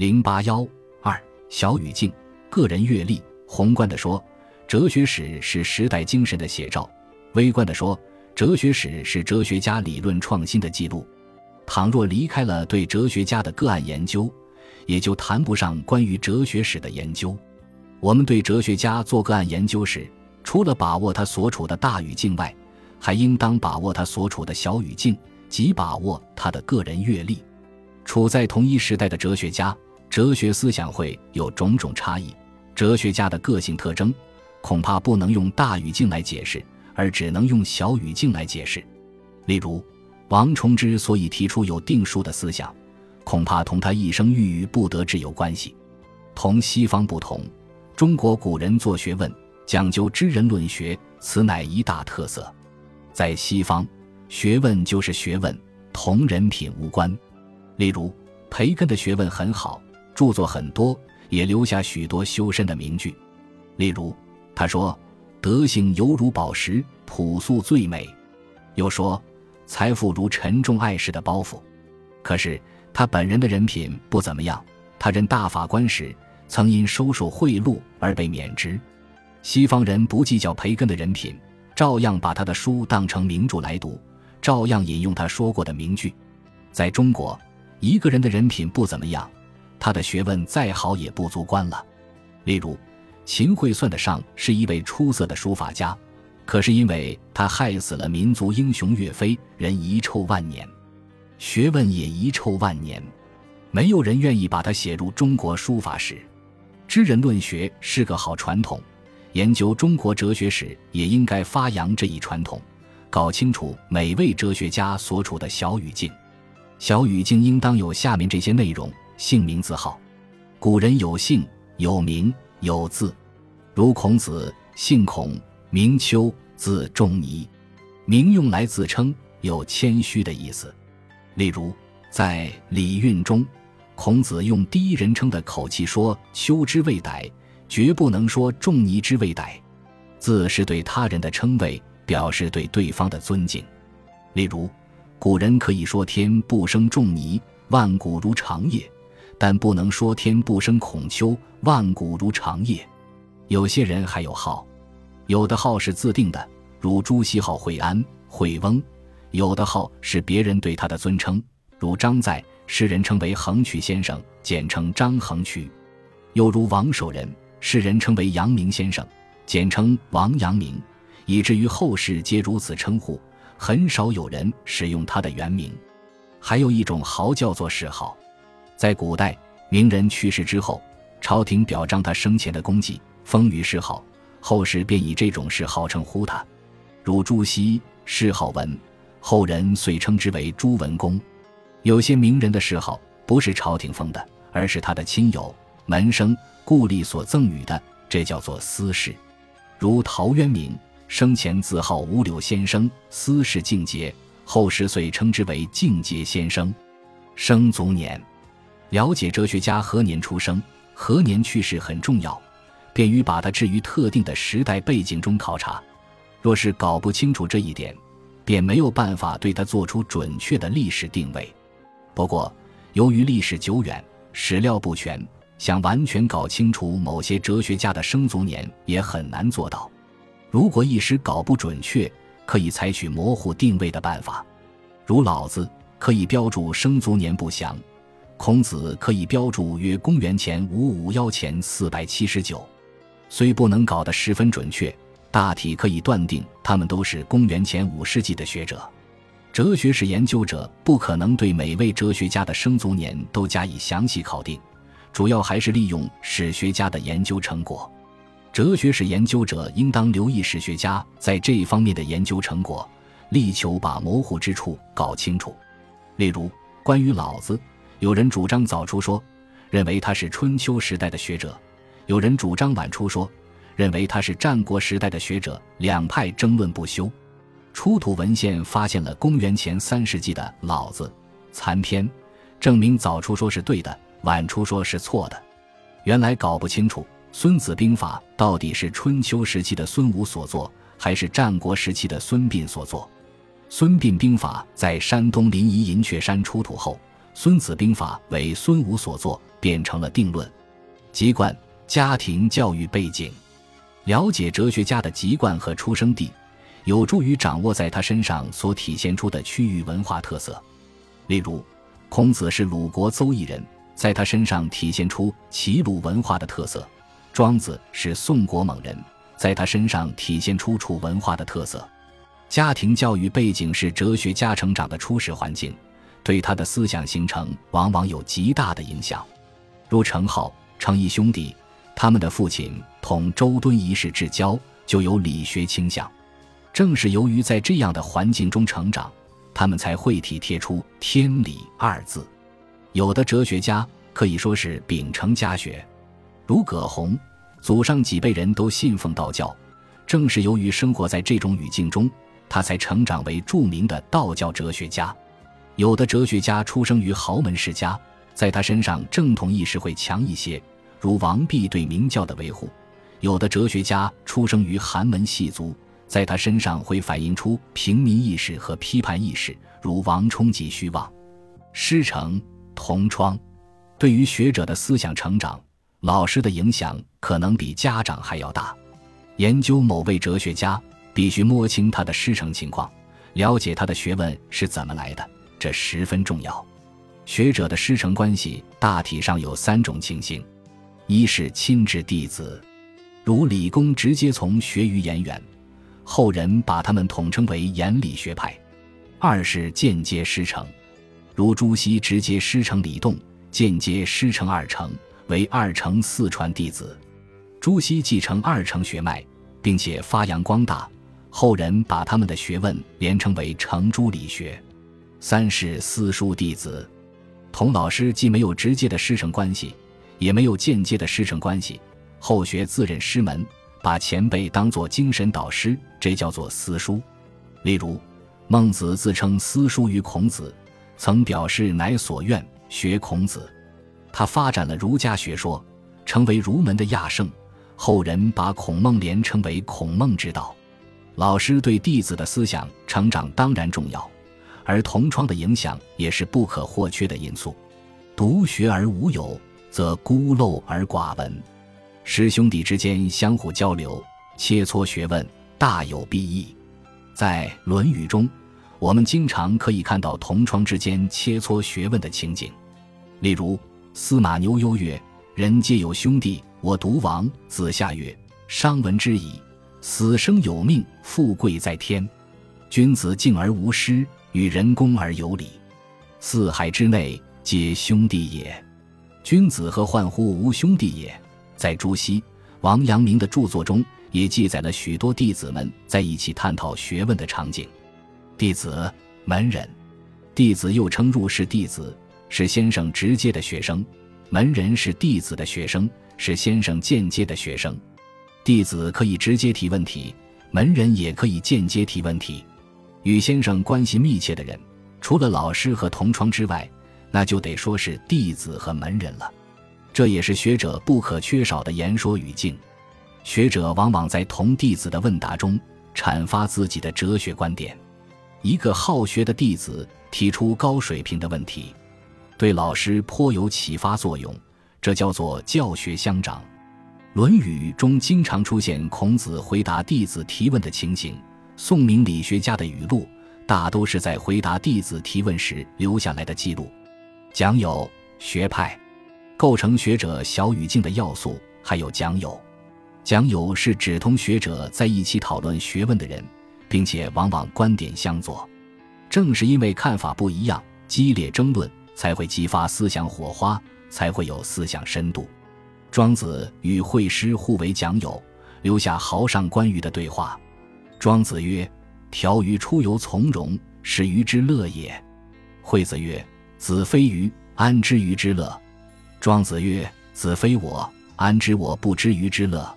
零八幺二小语境，个人阅历。宏观的说，哲学史是时代精神的写照；微观的说，哲学史是哲学家理论创新的记录。倘若离开了对哲学家的个案研究，也就谈不上关于哲学史的研究。我们对哲学家做个案研究时，除了把握他所处的大语境外，还应当把握他所处的小语境，即把握他的个人阅历。处在同一时代的哲学家，哲学思想会有种种差异。哲学家的个性特征，恐怕不能用大语境来解释，而只能用小语境来解释。例如，王崇之所以提出有定数的思想，恐怕同他一生郁郁不得志有关系。同西方不同，中国古人做学问讲究知人论学，此乃一大特色。在西方，学问就是学问，同人品无关。例如，培根的学问很好，著作很多。也留下许多修身的名句，例如他说：“德行犹如宝石，朴素最美。”又说：“财富如沉重碍事的包袱。”可是他本人的人品不怎么样。他任大法官时，曾因收受贿赂而被免职。西方人不计较培根的人品，照样把他的书当成名著来读，照样引用他说过的名句。在中国，一个人的人品不怎么样。他的学问再好也不足观了。例如，秦桧算得上是一位出色的书法家，可是因为他害死了民族英雄岳飞，人遗臭万年，学问也遗臭万年，没有人愿意把他写入中国书法史。知人论学是个好传统，研究中国哲学史也应该发扬这一传统，搞清楚每位哲学家所处的小语境。小语境应当有下面这些内容。姓名字号，古人有姓有名有字，如孔子姓孔，名丘，字仲尼，名用来自称，有谦虚的意思。例如在《礼运》中，孔子用第一人称的口气说“丘之未歹”，绝不能说“仲尼之未歹”。字是对他人的称谓，表示对对方的尊敬。例如，古人可以说“天不生仲尼，万古如长夜”。但不能说天不生孔丘，万古如长夜。有些人还有号，有的号是自定的，如朱熹号惠安、惠翁；有的号是别人对他的尊称，如张载，世人称为横渠先生，简称张横渠；又如王守仁，世人称为阳明先生，简称王阳明，以至于后世皆如此称呼，很少有人使用他的原名。还有一种号叫做谥号。在古代，名人去世之后，朝廷表彰他生前的功绩，封于谥号，后世便以这种谥号称呼他。如朱熹，谥号文，后人遂称之为朱文公。有些名人的谥号不是朝廷封的，而是他的亲友、门生、故吏所赠予的，这叫做私谥。如陶渊明生前自号五柳先生，私谥敬节，后世遂称之为敬节先生。生卒年。了解哲学家何年出生、何年去世很重要，便于把他置于特定的时代背景中考察。若是搞不清楚这一点，便没有办法对他做出准确的历史定位。不过，由于历史久远、史料不全，想完全搞清楚某些哲学家的生卒年也很难做到。如果一时搞不准确，可以采取模糊定位的办法，如老子可以标注生卒年不详。孔子可以标注约公元前五五幺前四百七十九，虽不能搞得十分准确，大体可以断定他们都是公元前五世纪的学者。哲学史研究者不可能对每位哲学家的生卒年都加以详细考定，主要还是利用史学家的研究成果。哲学史研究者应当留意史学家在这一方面的研究成果，力求把模糊之处搞清楚。例如，关于老子。有人主张早出说，认为他是春秋时代的学者；有人主张晚出说，认为他是战国时代的学者。两派争论不休。出土文献发现了公元前三世纪的《老子》残篇，证明早出说是对的，晚出说是错的。原来搞不清楚《孙子兵法》到底是春秋时期的孙武所作，还是战国时期的孙膑所作。孙膑兵法在山东临沂银雀山出土后。孙子兵法为孙武所作，变成了定论。籍贯、家庭教育背景，了解哲学家的籍贯和出生地，有助于掌握在他身上所体现出的区域文化特色。例如，孔子是鲁国邹邑人，在他身上体现出齐鲁文化的特色；庄子是宋国蒙人，在他身上体现出楚文化的特色。家庭教育背景是哲学家成长的初始环境。对他的思想形成往往有极大的影响，如程颢、程颐兄弟，他们的父亲同周敦颐是至交，就有理学倾向。正是由于在这样的环境中成长，他们才会体贴出“天理”二字。有的哲学家可以说是秉承家学，如葛洪，祖上几辈人都信奉道教。正是由于生活在这种语境中，他才成长为著名的道教哲学家。有的哲学家出生于豪门世家，在他身上正统意识会强一些，如王弼对明教的维护；有的哲学家出生于寒门细族，在他身上会反映出平民意识和批判意识，如王充及虚妄。师承同窗，对于学者的思想成长，老师的影响可能比家长还要大。研究某位哲学家，必须摸清他的师承情况，了解他的学问是怎么来的。这十分重要。学者的师承关系大体上有三种情形：一是亲至弟子，如李公直接从学于颜渊，后人把他们统称为颜理学派；二是间接师承，如朱熹直接师承李栋，间接师承二程，为二程四传弟子。朱熹继承二程学脉，并且发扬光大，后人把他们的学问连称为程朱理学。三是私塾弟子，同老师既没有直接的师承关系，也没有间接的师承关系，后学自认师门，把前辈当作精神导师，这叫做私塾。例如，孟子自称私塾于孔子，曾表示乃所愿学孔子。他发展了儒家学说，成为儒门的亚圣，后人把孔孟连称为孔孟之道。老师对弟子的思想成长当然重要。而同窗的影响也是不可或缺的因素。独学而无友，则孤陋而寡闻。师兄弟之间相互交流、切磋学问，大有裨益。在《论语》中，我们经常可以看到同窗之间切磋学问的情景。例如，司马牛忧曰：“人皆有兄弟，我独亡。”子夏曰：“商闻之矣。死生有命，富贵在天。君子敬而无师。”与人恭而有礼，四海之内皆兄弟也。君子何患乎无兄弟也？在朱熹、王阳明的著作中，也记载了许多弟子们在一起探讨学问的场景。弟子、门人，弟子又称入室弟子，是先生直接的学生；门人是弟子的学生，是先生间接的学生。弟子可以直接提问题，门人也可以间接提问题。与先生关系密切的人，除了老师和同窗之外，那就得说是弟子和门人了。这也是学者不可缺少的言说语境。学者往往在同弟子的问答中阐发自己的哲学观点。一个好学的弟子提出高水平的问题，对老师颇有启发作用，这叫做教学相长。《论语》中经常出现孔子回答弟子提问的情形。宋明理学家的语录，大都是在回答弟子提问时留下来的记录。讲友学派，构成学者小语境的要素还有讲友。讲友是指同学者在一起讨论学问的人，并且往往观点相左。正是因为看法不一样，激烈争论才会激发思想火花，才会有思想深度。庄子与惠施互为讲友，留下豪上观鱼的对话。庄子曰：“条鱼出游从容，是鱼之乐也。”惠子曰：“子非鱼，安知鱼之乐？”庄子曰：“子非我，安知我不知鱼之乐？”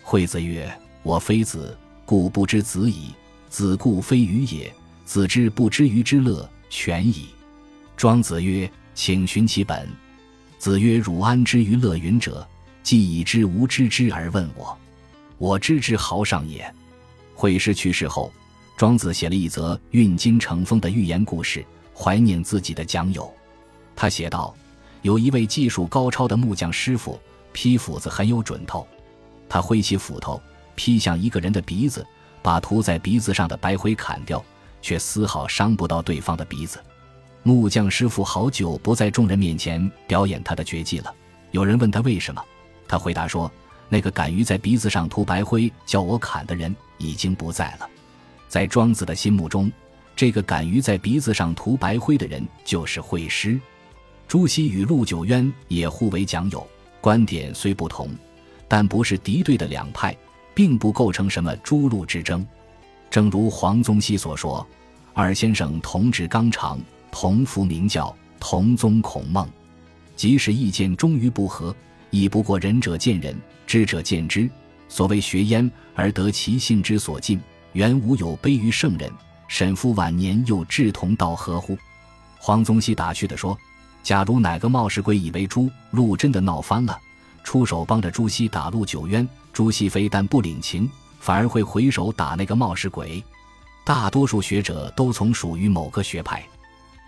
惠子曰：“我非子，故不知子矣。子故非鱼也。子之不知鱼之乐，全矣。”庄子曰：“请寻其本。”子曰：“汝安知鱼乐云者？既已知吾知之而问我，我知之豪上也。”惠施去世后，庄子写了一则运金成风的寓言故事，怀念自己的讲友。他写道：“有一位技术高超的木匠师傅，劈斧子很有准头。他挥起斧头劈向一个人的鼻子，把涂在鼻子上的白灰砍掉，却丝毫伤不到对方的鼻子。木匠师傅好久不在众人面前表演他的绝技了。有人问他为什么，他回答说：“那个敢于在鼻子上涂白灰叫我砍的人已经不在了。”在庄子的心目中，这个敢于在鼻子上涂白灰的人就是会师。朱熹与陆九渊也互为讲友，观点虽不同，但不是敌对的两派，并不构成什么诸陆之争。正如黄宗羲所说：“二先生同治纲常。”同服明教，同宗孔孟，即使意见终于不合，亦不过仁者见仁，智者见智。所谓学焉而得其性之所近，原无有卑于圣人。沈夫晚年又志同道合乎？黄宗羲打趣地说：“假如哪个冒失鬼以为朱陆真的闹翻了，出手帮着朱熹打陆九渊，朱熹非但不领情，反而会回手打那个冒失鬼。大多数学者都从属于某个学派。”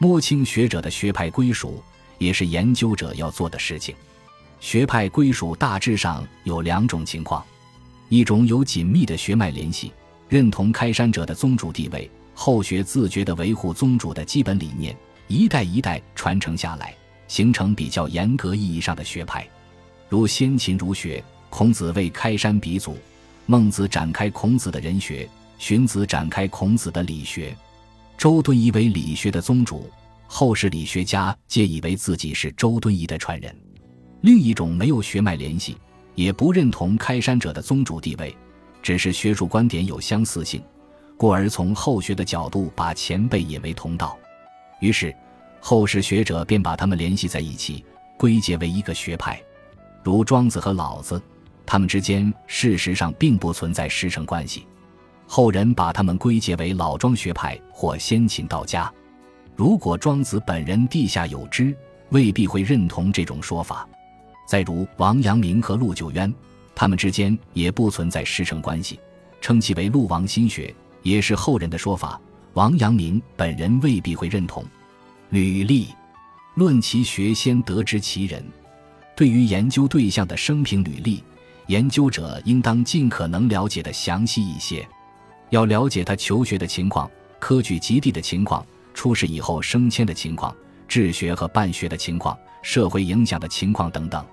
摸清学者的学派归属，也是研究者要做的事情。学派归属大致上有两种情况：一种有紧密的学脉联系，认同开山者的宗主地位，后学自觉地维护宗主的基本理念，一代一代传承下来，形成比较严格意义上的学派。如先秦儒学，孔子为开山鼻祖，孟子展开孔子的人学，荀子展开孔子的理学。周敦颐为理学的宗主，后世理学家皆以为自己是周敦颐的传人。另一种没有学脉联系，也不认同开山者的宗主地位，只是学术观点有相似性，故而从后学的角度把前辈引为同道。于是，后世学者便把他们联系在一起，归结为一个学派。如庄子和老子，他们之间事实上并不存在师承关系。后人把他们归结为老庄学派或先秦道家。如果庄子本人地下有知，未必会认同这种说法。再如王阳明和陆九渊，他们之间也不存在师承关系，称其为陆王心学，也是后人的说法。王阳明本人未必会认同。履历论其学，先得知其人。对于研究对象的生平履历，研究者应当尽可能了解的详细一些。要了解他求学的情况、科举及第的情况、出世以后升迁的情况、治学和办学的情况、社会影响的情况等等，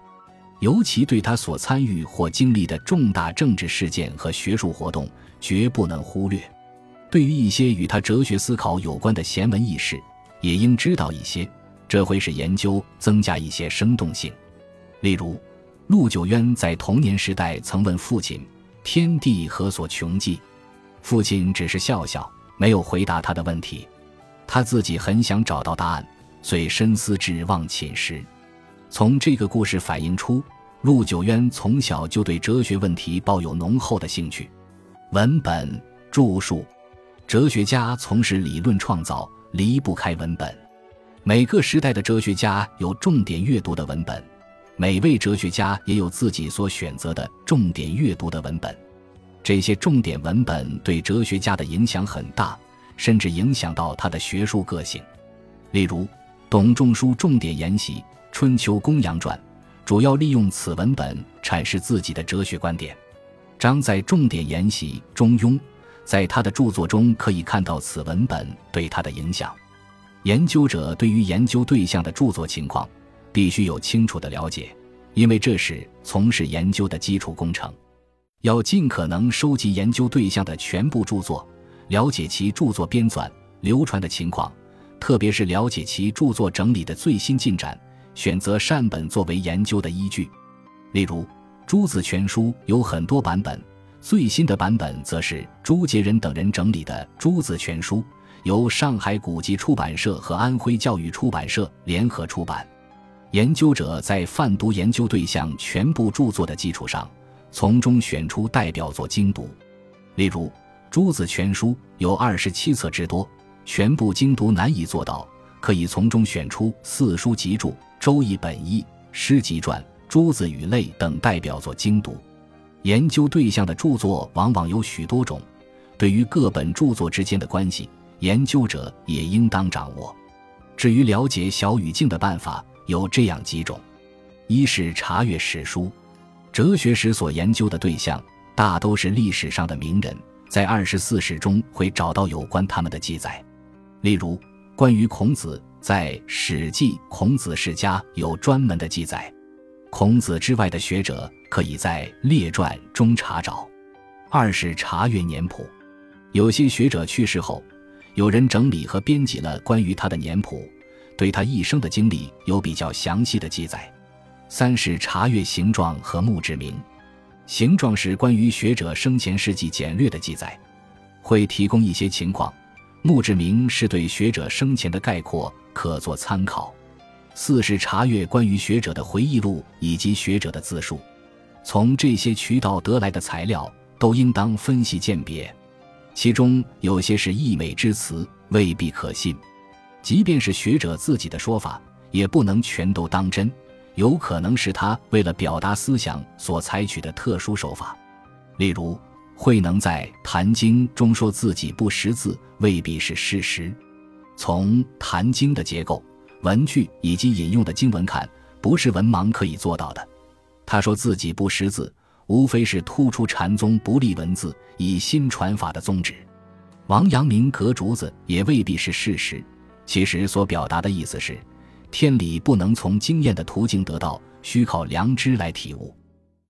尤其对他所参与或经历的重大政治事件和学术活动，绝不能忽略。对于一些与他哲学思考有关的闲文轶事，也应知道一些，这会使研究增加一些生动性。例如，陆九渊在童年时代曾问父亲：“天地何所穷极？”父亲只是笑笑，没有回答他的问题。他自己很想找到答案，遂深思指望寝食。从这个故事反映出，陆九渊从小就对哲学问题抱有浓厚的兴趣。文本著述，哲学家从事理论创造，离不开文本。每个时代的哲学家有重点阅读的文本，每位哲学家也有自己所选择的重点阅读的文本。这些重点文本对哲学家的影响很大，甚至影响到他的学术个性。例如，董仲舒重点研习《春秋公羊传》，主要利用此文本阐释自己的哲学观点。张载重点研习《中庸》，在他的著作中可以看到此文本对他的影响。研究者对于研究对象的著作情况，必须有清楚的了解，因为这是从事研究的基础工程。要尽可能收集研究对象的全部著作，了解其著作编纂、流传的情况，特别是了解其著作整理的最新进展，选择善本作为研究的依据。例如，《朱子全书》有很多版本，最新的版本则是朱杰仁等人整理的《朱子全书》，由上海古籍出版社和安徽教育出版社联合出版。研究者在泛读研究对象全部著作的基础上。从中选出代表作精读，例如《朱子全书》有二十七册之多，全部精读难以做到，可以从中选出四书集注、周易本义、诗集传、诸子语类等代表作精读。研究对象的著作往往有许多种，对于各本著作之间的关系，研究者也应当掌握。至于了解小语境的办法，有这样几种：一是查阅史书，哲学史所研究的对象大都是历史上的名人，在二十四史中会找到有关他们的记载。例如，关于孔子，在《史记·孔子世家》有专门的记载。孔子之外的学者，可以在列传中查找。二是查阅年谱，有些学者去世后，有人整理和编辑了关于他的年谱，对他一生的经历有比较详细的记载。三是查阅形状和墓志铭，形状是关于学者生前事迹简略的记载，会提供一些情况；墓志铭是对学者生前的概括，可作参考。四是查阅关于学者的回忆录以及学者的自述，从这些渠道得来的材料都应当分析鉴别，其中有些是溢美之词，未必可信；即便是学者自己的说法，也不能全都当真，有可能是他为了表达思想所采取的特殊手法。例如，慧能在《坛经》中说自己不识字，未必是事实。从《坛经》的结构。文句以及引用的经文看，不是文盲可以做到的。他说自己不识字，无非是突出禅宗不立文字、以新传法的宗旨。王阳明隔竹子也未必是事实。其实所表达的意思是，天理不能从经验的途径得到，需靠良知来体悟。